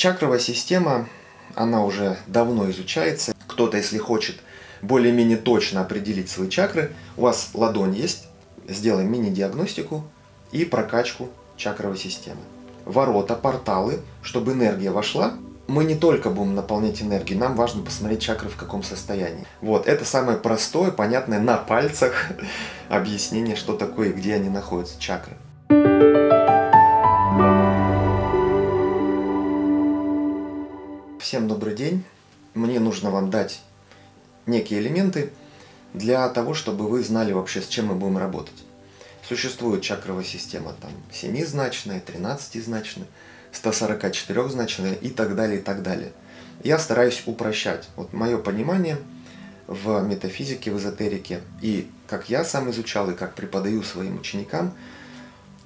Чакровая система, она уже давно изучается. Кто-то, если хочет более-менее точно определить свои чакры, у вас ладонь есть, сделаем мини-диагностику и прокачку чакровой системы. Ворота, порталы, чтобы энергия вошла, мы не только будем наполнять энергией, нам важно посмотреть чакры в каком состоянии. Вот, это самое простое, понятное на пальцах объяснение, что такое и где они находятся, чакры. Всем добрый день. Мне нужно вам дать некие элементы для того, чтобы вы знали вообще, с чем мы будем работать. Существует чакровая система там 7-значная, 13-значная, 144-значная и так далее, и так далее. Я стараюсь упрощать. Вот мое понимание в метафизике, в эзотерике и как я сам изучал и как преподаю своим ученикам,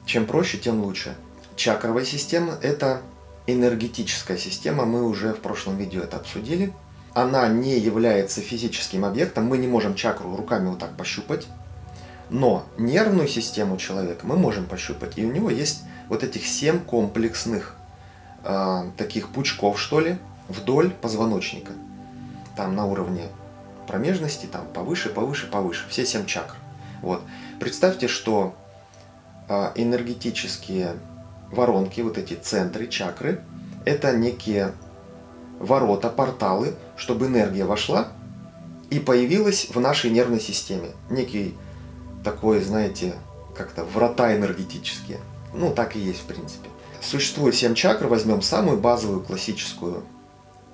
чем проще, тем лучше. Чакровая система – это энергетическая система, мы уже в прошлом видео это обсудили. Она не является физическим объектом, мы не можем чакру руками вот так пощупать. Но нервную систему человека мы можем пощупать. И у него есть вот этих семь комплексных э, таких пучков, что ли, вдоль позвоночника. Там на уровне промежности, там повыше, повыше, повыше. Все семь чакр. Вот. Представьте, что э, энергетические воронки, вот эти центры, чакры, это некие ворота, порталы, чтобы энергия вошла и появилась в нашей нервной системе. Некий такой, знаете, как-то врата энергетические. Ну, так и есть, в принципе. Существует 7 чакр, возьмем самую базовую классическую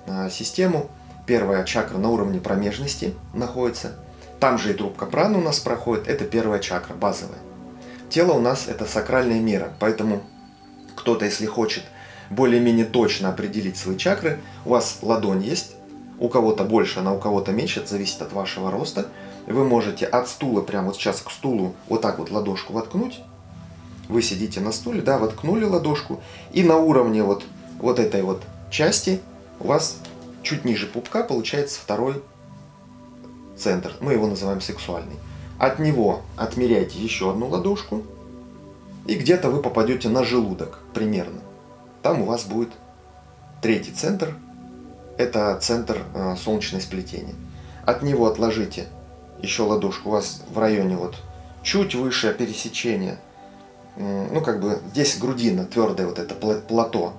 а, систему. Первая чакра на уровне промежности находится. Там же и трубка праны у нас проходит. Это первая чакра, базовая. Тело у нас это сакральная мера, поэтому кто-то, если хочет более-менее точно определить свои чакры, у вас ладонь есть, у кого-то больше, она у кого-то меньше, это зависит от вашего роста. Вы можете от стула, прямо вот сейчас к стулу, вот так вот ладошку воткнуть. Вы сидите на стуле, да, воткнули ладошку, и на уровне вот, вот этой вот части у вас чуть ниже пупка получается второй центр. Мы его называем сексуальный. От него отмеряйте еще одну ладошку, и где-то вы попадете на желудок примерно. Там у вас будет третий центр, это центр э, солнечное сплетение. От него отложите еще ладошку у вас в районе вот чуть выше пересечения. Ну, как бы здесь грудина, твердое вот это плато.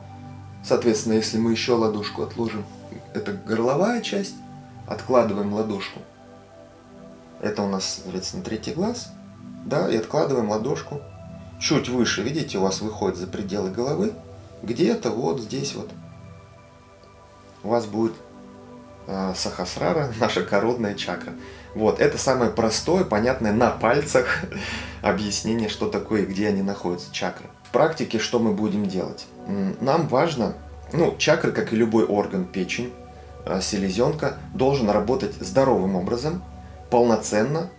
Соответственно, если мы еще ладошку отложим, это горловая часть, откладываем ладошку. Это у нас, соответственно, третий глаз. Да, и откладываем ладошку чуть выше, видите, у вас выходит за пределы головы, где-то вот здесь вот у вас будет э, сахасрара, наша коронная чакра. Вот, это самое простое, понятное на пальцах объяснение, что такое и где они находятся, чакры. В практике что мы будем делать? Нам важно, ну, чакры, как и любой орган, печень, э, селезенка, должен работать здоровым образом, полноценно,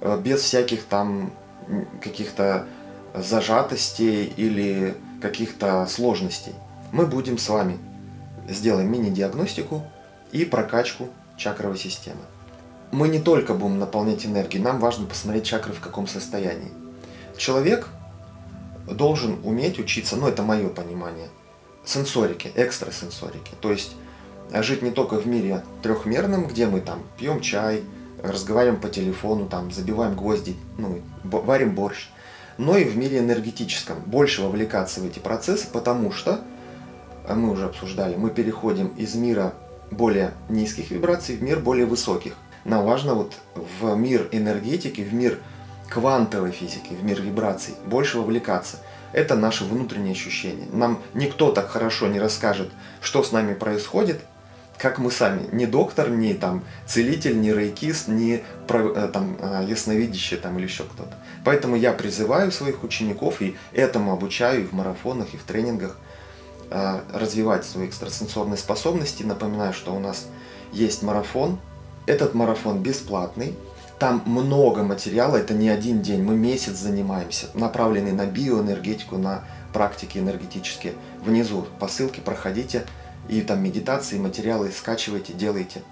э, без всяких там каких-то зажатостей или каких-то сложностей. Мы будем с вами сделаем мини-диагностику и прокачку чакровой системы. Мы не только будем наполнять энергией, нам важно посмотреть чакры в каком состоянии. Человек должен уметь учиться, ну это мое понимание, сенсорики, экстрасенсорики. То есть жить не только в мире трехмерном, где мы там пьем чай, разговариваем по телефону, там забиваем гвозди, ну, варим борщ но и в мире энергетическом. Больше вовлекаться в эти процессы, потому что, а мы уже обсуждали, мы переходим из мира более низких вибраций в мир более высоких. Нам важно вот в мир энергетики, в мир квантовой физики, в мир вибраций больше вовлекаться. Это наше внутреннее ощущение. Нам никто так хорошо не расскажет, что с нами происходит, как мы сами, не доктор, не там целитель, не рейкист, не э, там э, ясновидящий там или еще кто-то. Поэтому я призываю своих учеников и этому обучаю и в марафонах, и в тренингах э, развивать свои экстрасенсорные способности. Напоминаю, что у нас есть марафон. Этот марафон бесплатный. Там много материала, это не один день, мы месяц занимаемся, направленный на биоэнергетику, на практики энергетические. Внизу по ссылке проходите, и там медитации, материалы скачивайте, делайте.